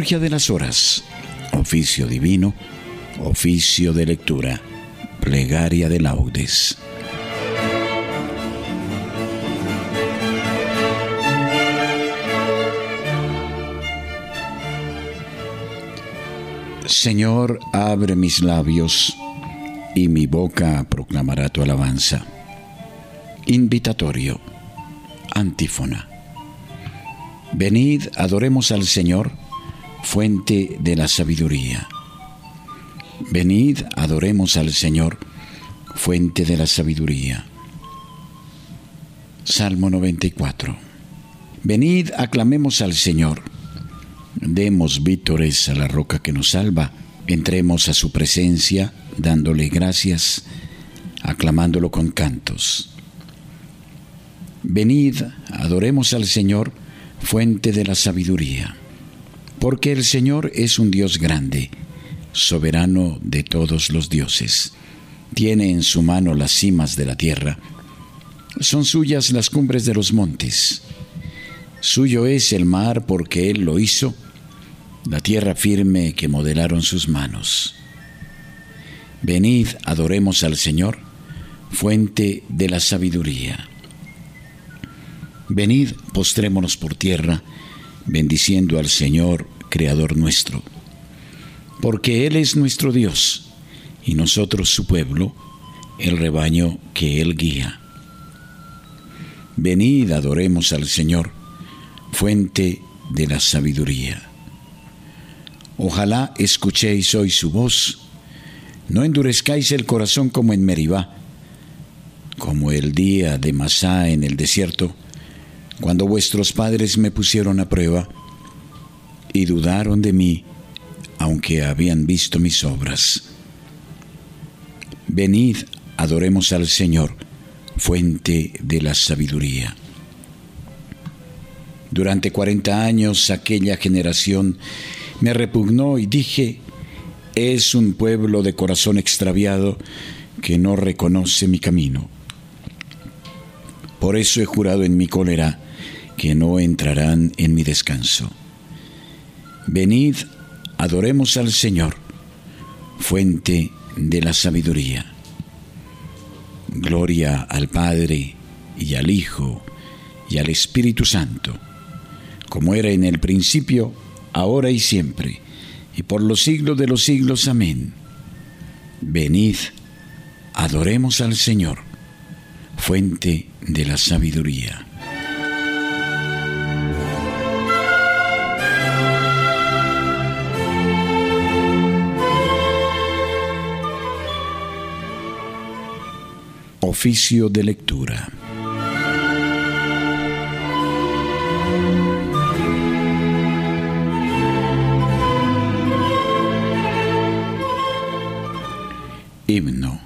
Liturgia de las Horas, oficio divino, oficio de lectura, plegaria de laudes. Señor, abre mis labios y mi boca proclamará tu alabanza. Invitatorio. Antífona. Venid, adoremos al Señor, fuente de la sabiduría. Venid, adoremos al Señor, fuente de la sabiduría. Salmo 94. Venid, aclamemos al Señor. Demos vítores a la roca que nos salva. Entremos a su presencia dándole gracias, aclamándolo con cantos. Venid, adoremos al Señor, fuente de la sabiduría. Porque el Señor es un Dios grande, soberano de todos los dioses. Tiene en su mano las cimas de la tierra. Son suyas las cumbres de los montes. Suyo es el mar porque Él lo hizo, la tierra firme que modelaron sus manos. Venid, adoremos al Señor, fuente de la sabiduría. Venid, postrémonos por tierra, bendiciendo al Señor, Creador nuestro, porque Él es nuestro Dios, y nosotros su pueblo, el rebaño que Él guía. Venid, adoremos al Señor, fuente de la sabiduría. Ojalá escuchéis hoy su voz, no endurezcáis el corazón como en Meribá, como el día de Masá en el desierto, cuando vuestros padres me pusieron a prueba y dudaron de mí, aunque habían visto mis obras. Venid, adoremos al Señor, fuente de la sabiduría. Durante cuarenta años aquella generación me repugnó y dije, es un pueblo de corazón extraviado que no reconoce mi camino. Por eso he jurado en mi cólera que no entrarán en mi descanso. Venid, adoremos al Señor, fuente de la sabiduría. Gloria al Padre y al Hijo y al Espíritu Santo, como era en el principio, ahora y siempre y por los siglos de los siglos. Amén. Venid, adoremos al Señor, fuente de la sabiduría. Oficio de lectura. Himno.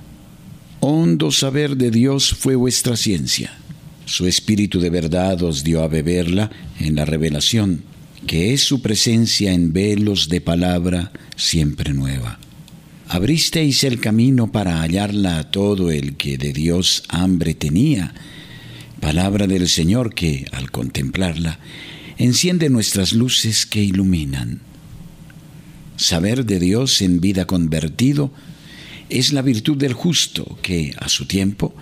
Hondo saber de Dios fue vuestra ciencia. Su espíritu de verdad os dio a beberla en la revelación, que es su presencia en velos de palabra siempre nueva. Abristeis el camino para hallarla a todo el que de Dios hambre tenía, palabra del Señor que, al contemplarla, enciende nuestras luces que iluminan. Saber de Dios en vida convertido es la virtud del justo que, a su tiempo,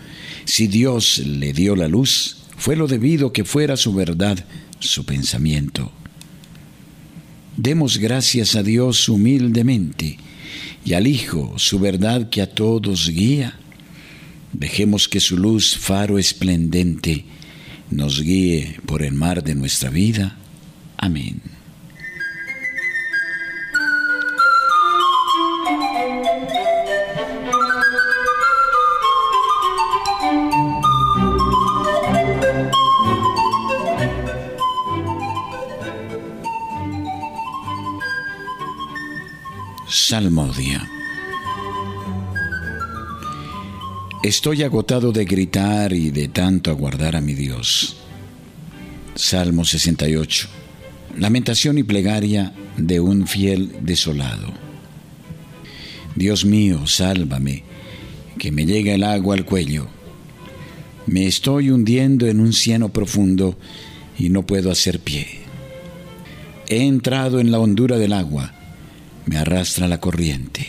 si Dios le dio la luz, fue lo debido que fuera su verdad, su pensamiento. Demos gracias a Dios humildemente y al Hijo su verdad que a todos guía. Dejemos que su luz, faro esplendente, nos guíe por el mar de nuestra vida. Amén. Salmodia. Estoy agotado de gritar y de tanto aguardar a mi Dios. Salmo 68. Lamentación y plegaria de un fiel desolado. Dios mío, sálvame, que me llega el agua al cuello. Me estoy hundiendo en un cieno profundo y no puedo hacer pie. He entrado en la hondura del agua, me arrastra la corriente.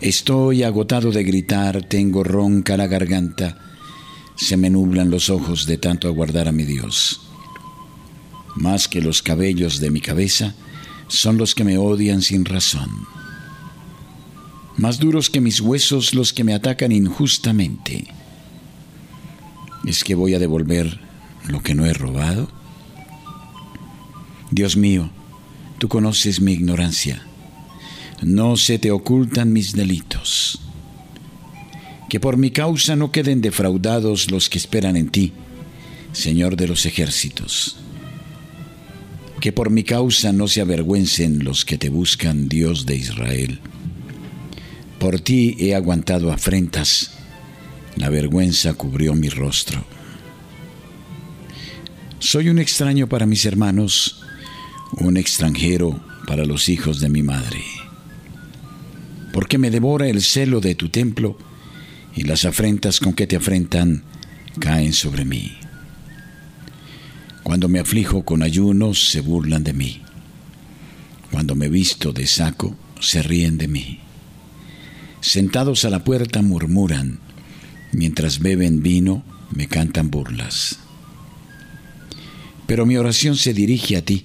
Estoy agotado de gritar, tengo ronca la garganta, se me nublan los ojos de tanto aguardar a mi Dios. Más que los cabellos de mi cabeza son los que me odian sin razón. Más duros que mis huesos los que me atacan injustamente. ¿Es que voy a devolver lo que no he robado? Dios mío, tú conoces mi ignorancia. No se te ocultan mis delitos. Que por mi causa no queden defraudados los que esperan en ti, Señor de los ejércitos. Que por mi causa no se avergüencen los que te buscan, Dios de Israel. Por ti he aguantado afrentas, la vergüenza cubrió mi rostro. Soy un extraño para mis hermanos, un extranjero para los hijos de mi madre. Porque me devora el celo de tu templo, y las afrentas con que te afrentan caen sobre mí. Cuando me aflijo con ayunos, se burlan de mí. Cuando me visto de saco, se ríen de mí. Sentados a la puerta murmuran, mientras beben vino, me cantan burlas. Pero mi oración se dirige a ti,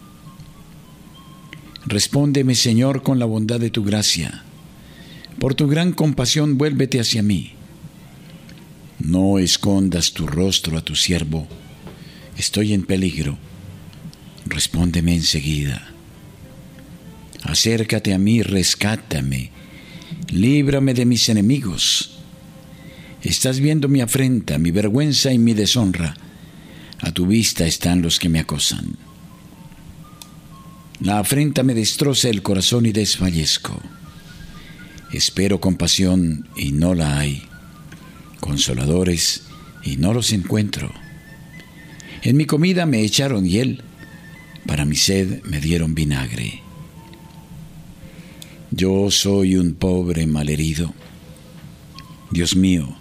Respóndeme, Señor, con la bondad de tu gracia. Por tu gran compasión, vuélvete hacia mí. No escondas tu rostro a tu siervo. Estoy en peligro. Respóndeme enseguida. Acércate a mí, rescátame. Líbrame de mis enemigos. Estás viendo mi afrenta, mi vergüenza y mi deshonra. A tu vista están los que me acosan. La afrenta me destroza el corazón y desfallezco. Espero compasión y no la hay consoladores, y no los encuentro. En mi comida me echaron hiel, para mi sed me dieron vinagre. Yo soy un pobre malherido. Dios mío,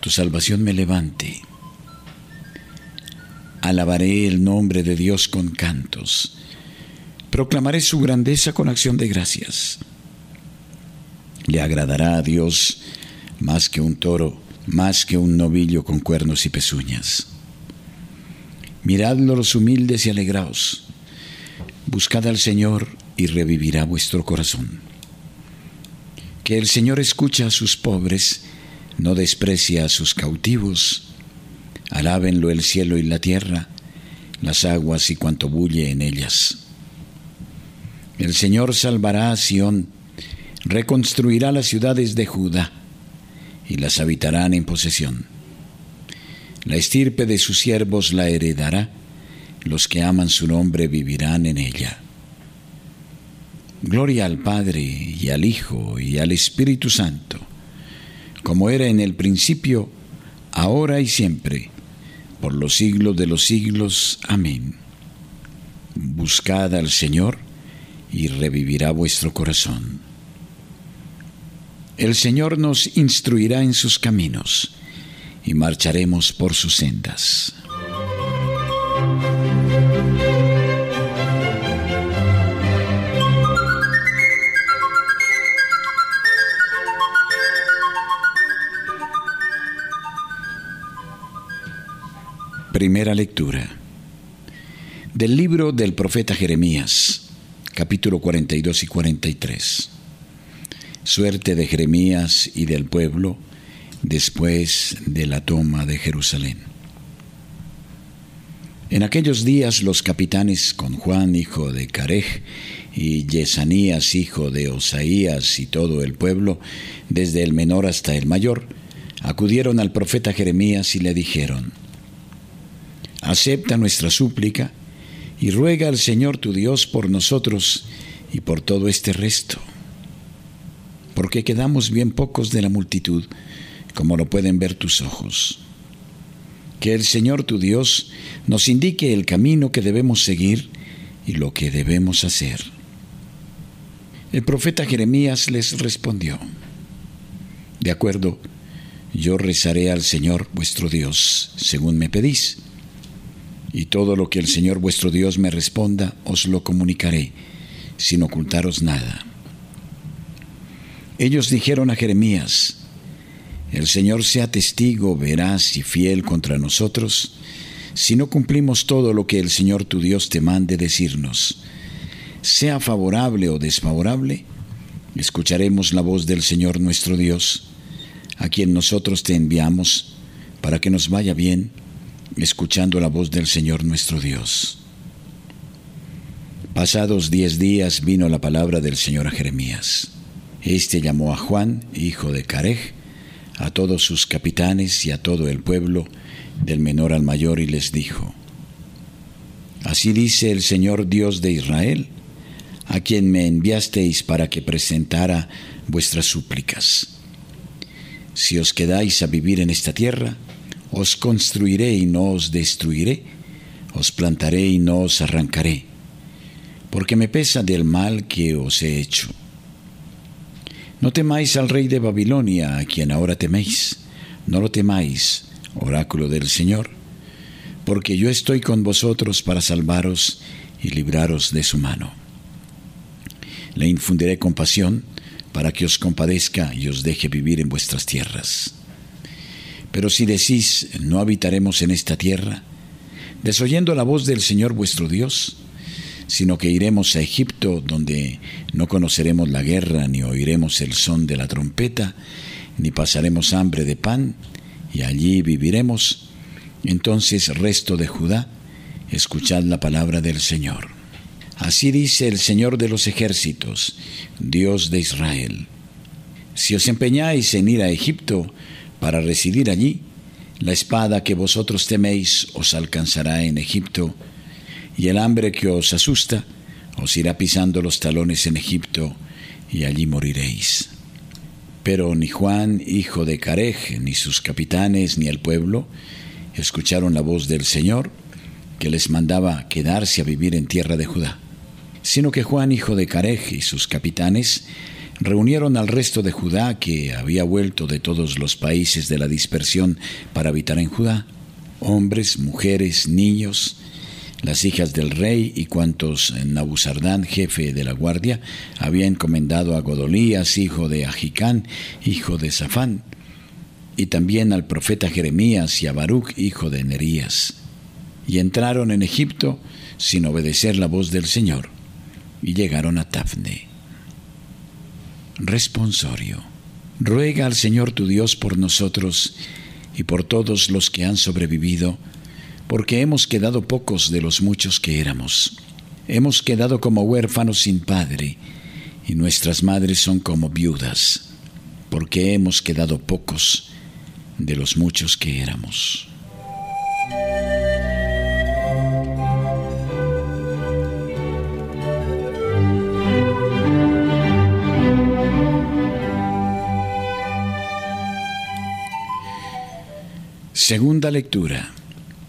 tu salvación me levante. Alabaré el nombre de Dios con cantos. Proclamaré su grandeza con acción de gracias. Le agradará a Dios más que un toro más que un novillo con cuernos y pezuñas. Miradlo los humildes y alegraos. Buscad al Señor y revivirá vuestro corazón. Que el Señor escucha a sus pobres, no desprecia a sus cautivos. Alábenlo el cielo y la tierra, las aguas y cuanto bulle en ellas. El Señor salvará a Sión, reconstruirá las ciudades de Judá y las habitarán en posesión. La estirpe de sus siervos la heredará, los que aman su nombre vivirán en ella. Gloria al Padre y al Hijo y al Espíritu Santo, como era en el principio, ahora y siempre, por los siglos de los siglos. Amén. Buscad al Señor y revivirá vuestro corazón. El Señor nos instruirá en sus caminos y marcharemos por sus sendas. Primera lectura del libro del profeta Jeremías, capítulo 42 y 43 suerte de Jeremías y del pueblo después de la toma de Jerusalén. En aquellos días los capitanes con Juan, hijo de Carej, y Yesanías, hijo de Osaías, y todo el pueblo, desde el menor hasta el mayor, acudieron al profeta Jeremías y le dijeron, Acepta nuestra súplica y ruega al Señor tu Dios por nosotros y por todo este resto, porque quedamos bien pocos de la multitud, como lo pueden ver tus ojos. Que el Señor tu Dios nos indique el camino que debemos seguir y lo que debemos hacer. El profeta Jeremías les respondió, De acuerdo, yo rezaré al Señor vuestro Dios, según me pedís, y todo lo que el Señor vuestro Dios me responda, os lo comunicaré, sin ocultaros nada. Ellos dijeron a Jeremías, el Señor sea testigo veraz y fiel contra nosotros, si no cumplimos todo lo que el Señor tu Dios te mande decirnos. Sea favorable o desfavorable, escucharemos la voz del Señor nuestro Dios, a quien nosotros te enviamos, para que nos vaya bien, escuchando la voz del Señor nuestro Dios. Pasados diez días vino la palabra del Señor a Jeremías. Este llamó a Juan, hijo de Carej, a todos sus capitanes y a todo el pueblo, del menor al mayor, y les dijo, Así dice el Señor Dios de Israel, a quien me enviasteis para que presentara vuestras súplicas. Si os quedáis a vivir en esta tierra, os construiré y no os destruiré, os plantaré y no os arrancaré, porque me pesa del mal que os he hecho no temáis al rey de Babilonia, a quien ahora teméis. No lo temáis, oráculo del Señor, porque yo estoy con vosotros para salvaros y libraros de su mano. Le infundiré compasión para que os compadezca y os deje vivir en vuestras tierras. Pero si decís, no habitaremos en esta tierra, desoyendo la voz del Señor vuestro Dios, sino que iremos a Egipto, donde no conoceremos la guerra, ni oiremos el son de la trompeta, ni pasaremos hambre de pan, y allí viviremos. Entonces, resto de Judá, escuchad la palabra del Señor. Así dice el Señor de los ejércitos, Dios de Israel. Si os empeñáis en ir a Egipto para residir allí, la espada que vosotros teméis os alcanzará en Egipto, y el hambre que os asusta os irá pisando los talones en Egipto, y allí moriréis. Pero ni Juan, hijo de Carej, ni sus capitanes, ni el pueblo, escucharon la voz del Señor, que les mandaba quedarse a vivir en tierra de Judá, sino que Juan, hijo de Carej, y sus capitanes, reunieron al resto de Judá que había vuelto de todos los países de la dispersión para habitar en Judá, hombres, mujeres, niños, las hijas del rey y cuantos Nabuzardán, jefe de la guardia, había encomendado a Godolías, hijo de Ajicán, hijo de Safán, y también al profeta Jeremías y a Baruch, hijo de Nerías. Y entraron en Egipto sin obedecer la voz del Señor, y llegaron a Tafne. Responsorio. Ruega al Señor tu Dios por nosotros y por todos los que han sobrevivido, porque hemos quedado pocos de los muchos que éramos. Hemos quedado como huérfanos sin padre, y nuestras madres son como viudas, porque hemos quedado pocos de los muchos que éramos. Segunda lectura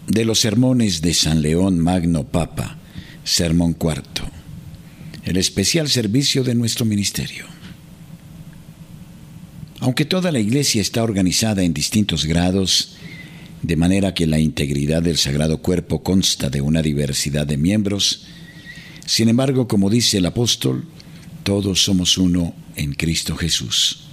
de los sermones de San León Magno Papa, Sermón cuarto, el especial servicio de nuestro ministerio. Aunque toda la iglesia está organizada en distintos grados, de manera que la integridad del Sagrado Cuerpo consta de una diversidad de miembros, sin embargo, como dice el apóstol, todos somos uno en Cristo Jesús.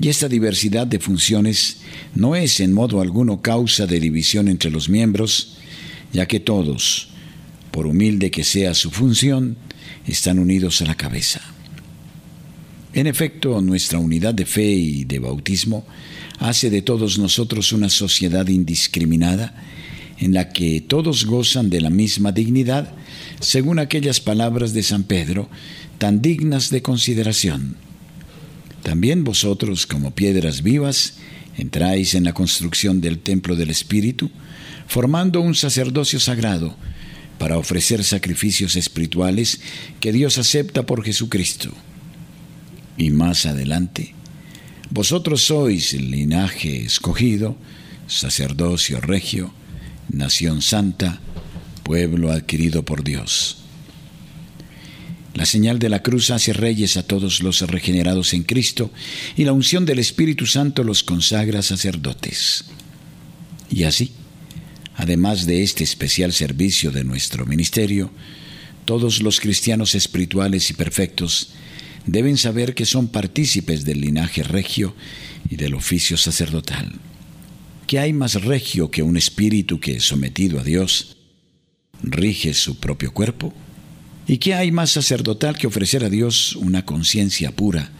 Y esta diversidad de funciones no es en modo alguno causa de división entre los miembros, ya que todos, por humilde que sea su función, están unidos a la cabeza. En efecto, nuestra unidad de fe y de bautismo hace de todos nosotros una sociedad indiscriminada en la que todos gozan de la misma dignidad, según aquellas palabras de San Pedro, tan dignas de consideración también vosotros, como piedras vivas, entráis en la construcción del templo del Espíritu, formando un sacerdocio sagrado, para ofrecer sacrificios espirituales que Dios acepta por Jesucristo. Y más adelante, vosotros sois el linaje escogido, sacerdocio regio, nación santa, pueblo adquirido por Dios. La señal de la cruz hace reyes a todos los regenerados en Cristo y la unción del Espíritu Santo los consagra sacerdotes. Y así, además de este especial servicio de nuestro ministerio, todos los cristianos espirituales y perfectos deben saber que son partícipes del linaje regio y del oficio sacerdotal. ¿Qué hay más regio que un espíritu que, sometido a Dios, rige su propio cuerpo? ¿Y qué hay más sacerdotal que ofrecer a Dios una conciencia pura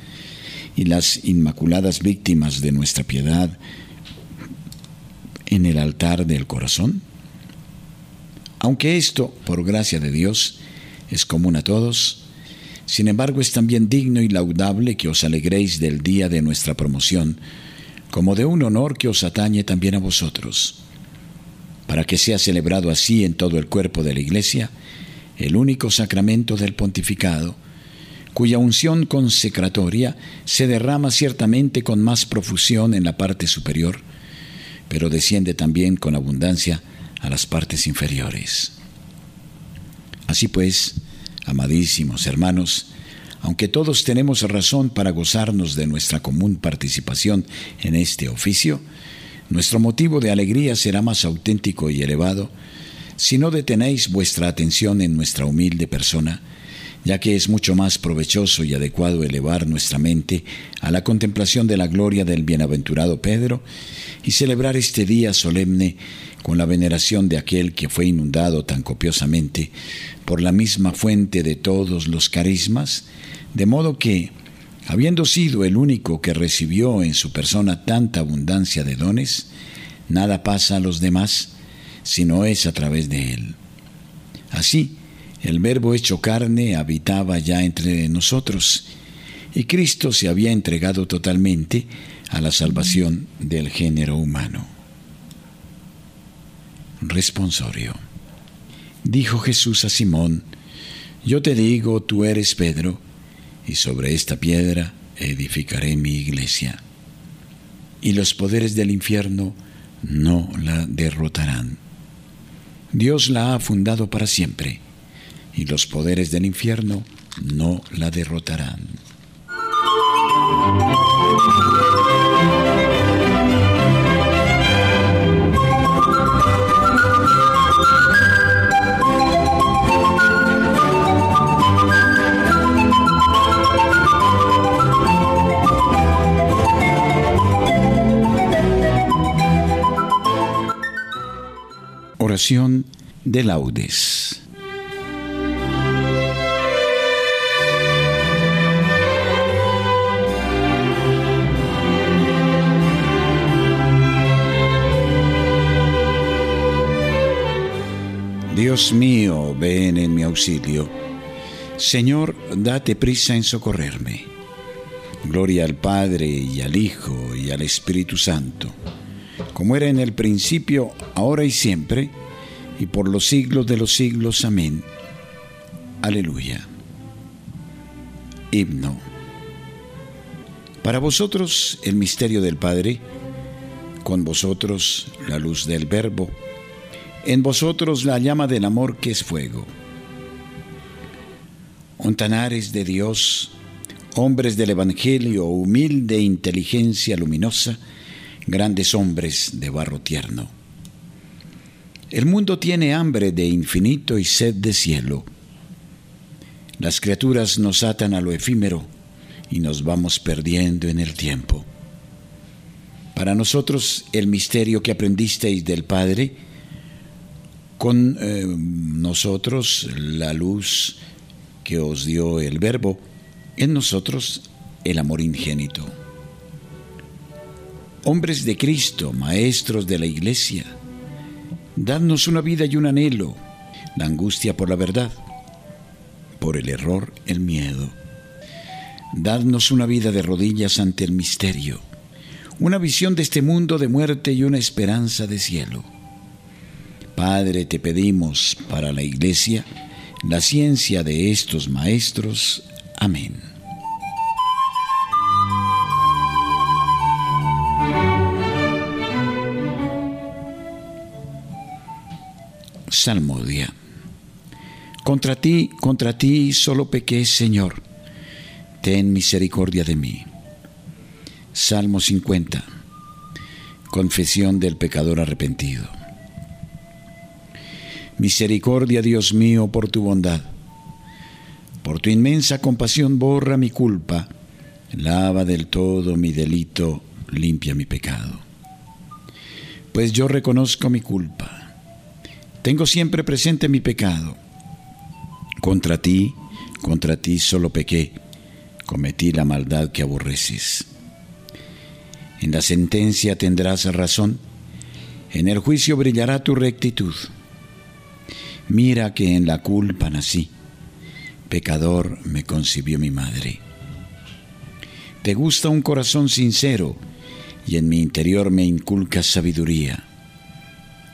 y las inmaculadas víctimas de nuestra piedad en el altar del corazón? Aunque esto, por gracia de Dios, es común a todos, sin embargo es también digno y laudable que os alegréis del día de nuestra promoción, como de un honor que os atañe también a vosotros, para que sea celebrado así en todo el cuerpo de la Iglesia, el único sacramento del pontificado, cuya unción consecratoria se derrama ciertamente con más profusión en la parte superior, pero desciende también con abundancia a las partes inferiores. Así pues, amadísimos hermanos, aunque todos tenemos razón para gozarnos de nuestra común participación en este oficio, nuestro motivo de alegría será más auténtico y elevado si no detenéis vuestra atención en nuestra humilde persona, ya que es mucho más provechoso y adecuado elevar nuestra mente a la contemplación de la gloria del bienaventurado Pedro y celebrar este día solemne con la veneración de aquel que fue inundado tan copiosamente por la misma fuente de todos los carismas, de modo que, habiendo sido el único que recibió en su persona tanta abundancia de dones, nada pasa a los demás, sino es a través de él. Así, el Verbo hecho carne habitaba ya entre nosotros, y Cristo se había entregado totalmente a la salvación del género humano. Responsorio. Dijo Jesús a Simón, Yo te digo, tú eres Pedro, y sobre esta piedra edificaré mi iglesia, y los poderes del infierno no la derrotarán. Dios la ha fundado para siempre, y los poderes del infierno no la derrotarán. De laudes. Dios mío, ven en mi auxilio. Señor, date prisa en socorrerme. Gloria al Padre y al Hijo y al Espíritu Santo, como era en el principio, ahora y siempre, y por los siglos de los siglos. Amén. Aleluya. Himno. Para vosotros el misterio del Padre, con vosotros la luz del Verbo, en vosotros la llama del amor que es fuego. Ontanares de Dios, hombres del Evangelio, humilde inteligencia luminosa, grandes hombres de barro tierno. El mundo tiene hambre de infinito y sed de cielo. Las criaturas nos atan a lo efímero y nos vamos perdiendo en el tiempo. Para nosotros el misterio que aprendisteis del Padre, con eh, nosotros la luz que os dio el Verbo, en nosotros el amor ingénito. Hombres de Cristo, maestros de la Iglesia, dadnos una vida y un anhelo, la angustia por la verdad, por el error el miedo. Dadnos una vida de rodillas ante el misterio, una visión de este mundo de muerte y una esperanza de cielo Padre, te pedimos para la Iglesia la ciencia de estos maestros. Amén. Salmodia. Contra ti, contra ti solo pequé, Señor. Ten misericordia de mí. Salmo 50. Confesión del pecador arrepentido. Misericordia, Dios mío, por tu bondad. Por tu inmensa compasión borra mi culpa, lava del todo mi delito, limpia mi pecado. Pues yo reconozco mi culpa. Tengo siempre presente mi pecado. Contra ti, contra ti solo pequé, cometí la maldad que aborreces. En la sentencia tendrás razón, en el juicio brillará tu rectitud. Mira que en la culpa nací, pecador me concibió mi madre. Te gusta un corazón sincero y en mi interior me inculcas sabiduría.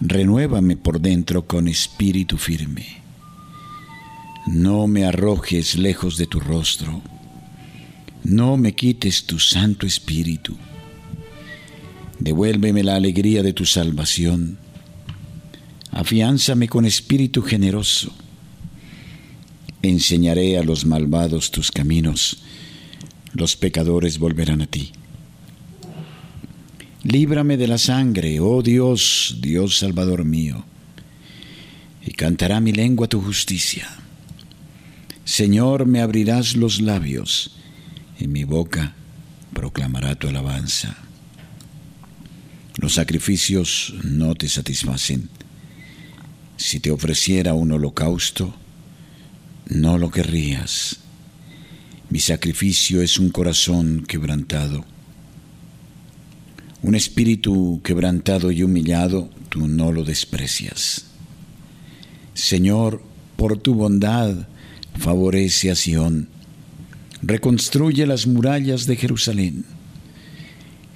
Renuévame por dentro con espíritu firme. No me arrojes lejos de tu rostro. No me quites tu santo espíritu. Devuélveme la alegría de tu salvación. Afiánzame con espíritu generoso Enseñaré a los malvados tus caminos, los pecadores volverán a ti. Líbrame de la sangre, oh Dios, Dios Salvador mío, y cantará mi lengua tu justicia. Señor, me abrirás los labios, y mi boca proclamará tu alabanza. Los sacrificios no te satisfacen. Si te ofreciera un holocausto, no lo querrías. Mi sacrificio es un corazón quebrantado. Un espíritu quebrantado y humillado, tú no lo desprecias. Señor, por tu bondad, favorece a Sión. Reconstruye las murallas de Jerusalén.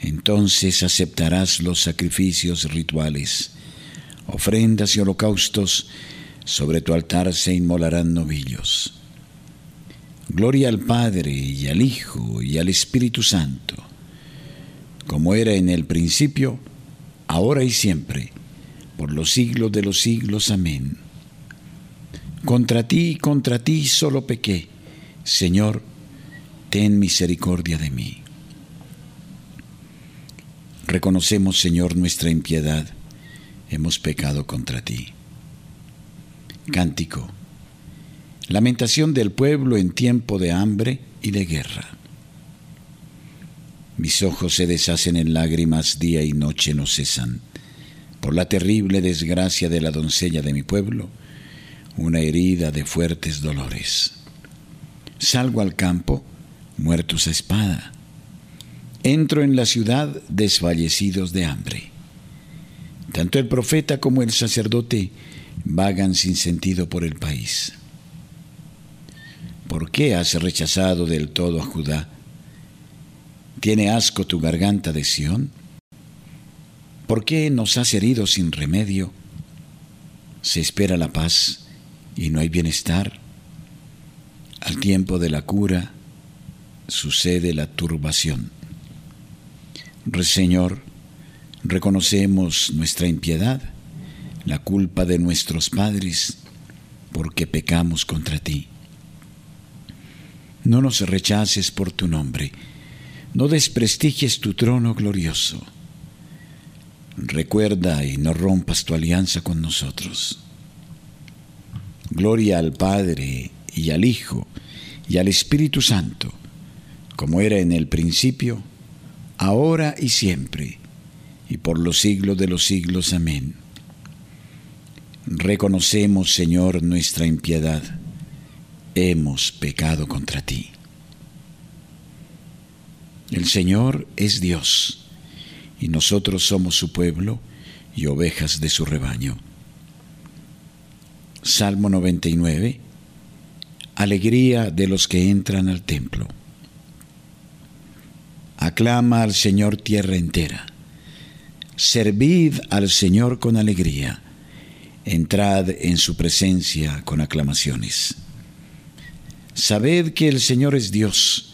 Entonces aceptarás los sacrificios rituales, ofrendas y holocaustos sobre tu altar se inmolarán novillos. Gloria al Padre y al Hijo y al Espíritu Santo, como era en el principio, ahora y siempre, por los siglos de los siglos. Amén. Contra ti, contra ti solo pequé. Señor, ten misericordia de mí. Reconocemos, Señor, nuestra impiedad. Hemos pecado contra ti. Cántico. Lamentación del pueblo en tiempo de hambre y de guerra. Mis ojos se deshacen en lágrimas, día y noche no cesan, por la terrible desgracia de la doncella de mi pueblo, una herida de fuertes dolores. Salgo al campo, muertos a espada. Entro en la ciudad desfallecidos de hambre. Tanto el profeta como el sacerdote vagan sin sentido por el país. ¿Por qué has rechazado del todo a Judá? ¿Tiene asco tu garganta de Sión? ¿Por qué nos has herido sin remedio? Se espera la paz y no hay bienestar. Al tiempo de la cura sucede la turbación. Señor, reconocemos nuestra impiedad la culpa de nuestros padres porque pecamos contra ti. No nos rechaces por tu nombre, no desprestigies tu trono glorioso. Recuerda y no rompas tu alianza con nosotros. Gloria al Padre y al Hijo y al Espíritu Santo, como era en el principio, ahora y siempre, y por los siglos de los siglos. Amén. Reconocemos, Señor, nuestra impiedad. Hemos pecado contra ti. El Señor es Dios y nosotros somos su pueblo y ovejas de su rebaño. Salmo 99. Alegría de los que entran al templo. Aclama al Señor tierra entera. Servid al Señor con alegría. Entrad en su presencia con aclamaciones. Sabed que el Señor es Dios,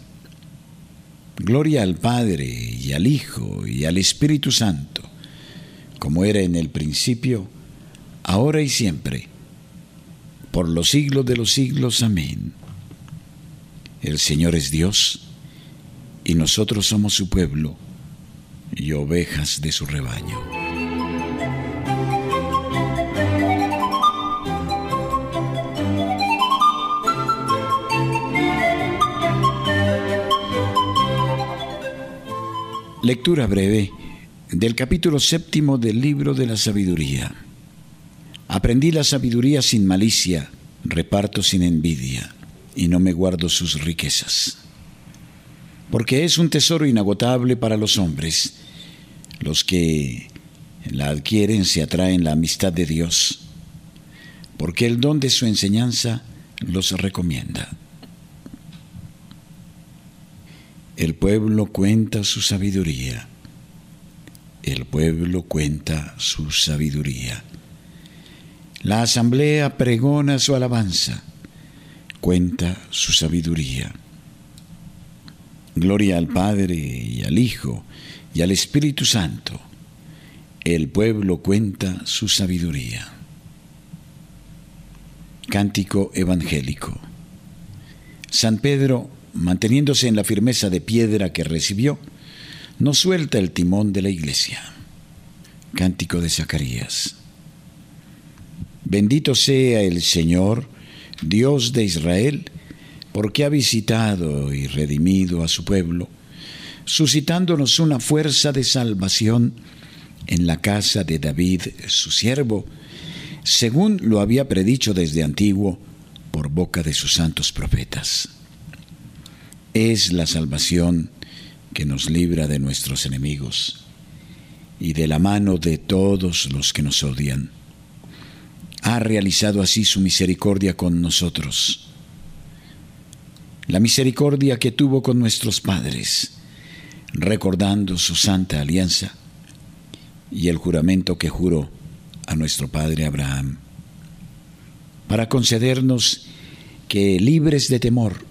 Gloria al Padre y al Hijo y al Espíritu Santo, como era en el principio, ahora y siempre, por los siglos de los siglos. Amén. El Señor es Dios y nosotros somos su pueblo y ovejas de su rebaño. Lectura breve del capítulo séptimo del libro de la sabiduría. Aprendí la sabiduría sin malicia, reparto sin envidia, y no me guardo sus riquezas. Porque es un tesoro inagotable para los hombres. Los que la adquieren se atraen la amistad de Dios, porque el don de su enseñanza los recomienda. El pueblo cuenta su sabiduría. El pueblo cuenta su sabiduría. La asamblea pregona su alabanza, cuenta su sabiduría. Gloria al Padre y al Hijo y al Espíritu Santo. El pueblo cuenta su sabiduría. Cántico evangélico. San Pedro, manteniéndose en la firmeza de piedra que recibió, no suelta el timón de la iglesia. Cántico de Zacarías. Bendito sea el Señor, Dios de Israel, porque ha visitado y redimido a su pueblo, suscitándonos una fuerza de salvación en la casa de David, su siervo, según lo había predicho desde antiguo por boca de sus santos profetas. Es la salvación que nos libra de nuestros enemigos y de la mano de todos los que nos odian ha realizado así su misericordia con nosotros. La misericordia que tuvo con nuestros padres, recordando su santa alianza y el juramento que juró a nuestro padre Abraham, para concedernos que libres de temor,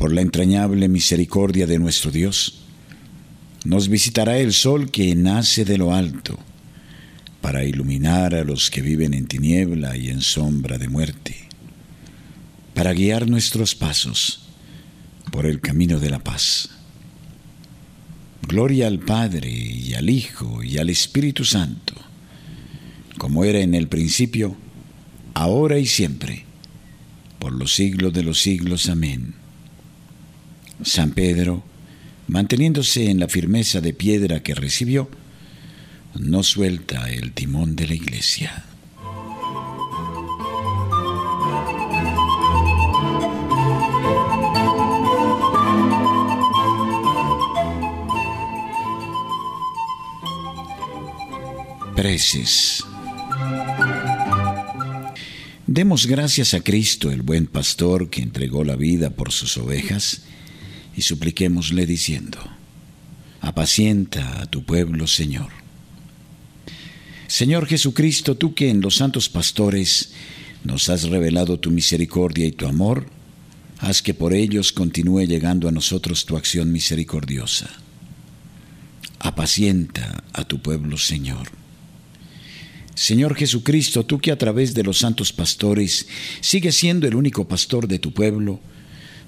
Por la entrañable misericordia de nuestro Dios, nos visitará el sol que nace de lo alto para iluminar a los que viven en tiniebla y en sombra de muerte, para guiar nuestros pasos por el camino de la paz. Gloria al Padre y al Hijo y al Espíritu Santo, como era en el principio, ahora y siempre, por los siglos de los siglos. Amén. San Pedro, manteniéndose en la firmeza de piedra que recibió, no suelta el timón de la iglesia. Preces. Demos gracias a Cristo, el buen pastor que entregó la vida por sus ovejas, y supliquémosle diciendo, apacienta a tu pueblo, Señor. Señor Jesucristo, tú que en los santos pastores nos has revelado tu misericordia y tu amor, haz que por ellos continúe llegando a nosotros tu acción misericordiosa. Apacienta a tu pueblo, Señor. Señor Jesucristo, tú que a través de los santos pastores sigues siendo el único pastor de tu pueblo,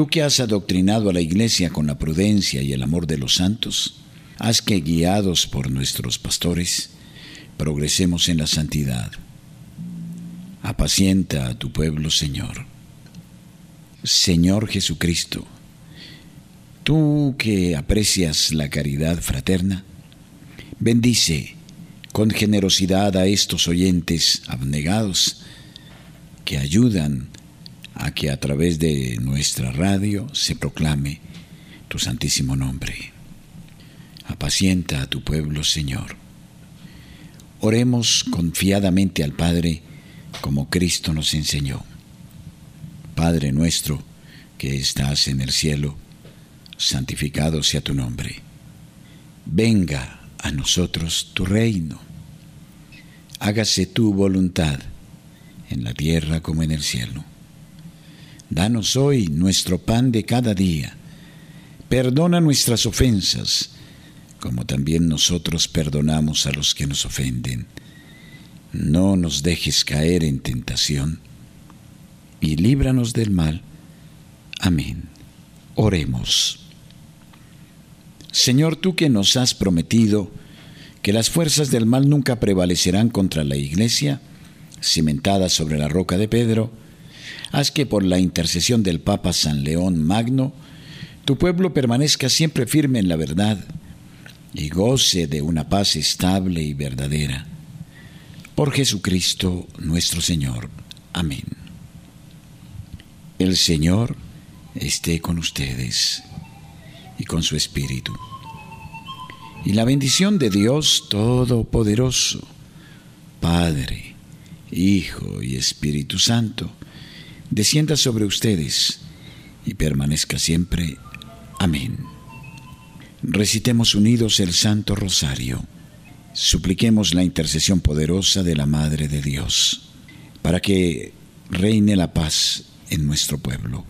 tú que has adoctrinado a la iglesia con la prudencia y el amor de los santos, haz que, guiados por nuestros pastores, progresemos en la santidad. Apacienta a tu pueblo, Señor. Señor Jesucristo, tú que aprecias la caridad fraterna, bendice con generosidad a estos oyentes abnegados que ayudan a que a través de nuestra radio se proclame tu santísimo nombre. Apacienta a tu pueblo, Señor. Oremos confiadamente al Padre como Cristo nos enseñó. Padre nuestro que estás en el cielo, santificado sea tu nombre. Venga a nosotros tu reino. Hágase tu voluntad en la tierra como en el cielo. Danos hoy nuestro pan de cada día. Perdona nuestras ofensas, como también nosotros perdonamos a los que nos ofenden. No nos dejes caer en tentación, y líbranos del mal. Amén. Oremos. Señor, tú que nos has prometido que las fuerzas del mal nunca prevalecerán contra la Iglesia, cimentada sobre la roca de Pedro, haz que por la intercesión del Papa San León Magno, tu pueblo permanezca siempre firme en la verdad y goce de una paz estable y verdadera. Por Jesucristo nuestro Señor. Amén. El Señor esté con ustedes y con su Espíritu. Y la bendición de Dios Todopoderoso, Padre, Hijo y Espíritu Santo, descienda sobre ustedes y permanezca siempre. Amén. Recitemos unidos el Santo Rosario. Supliquemos la intercesión poderosa de la Madre de Dios, para que reine la paz en nuestro pueblo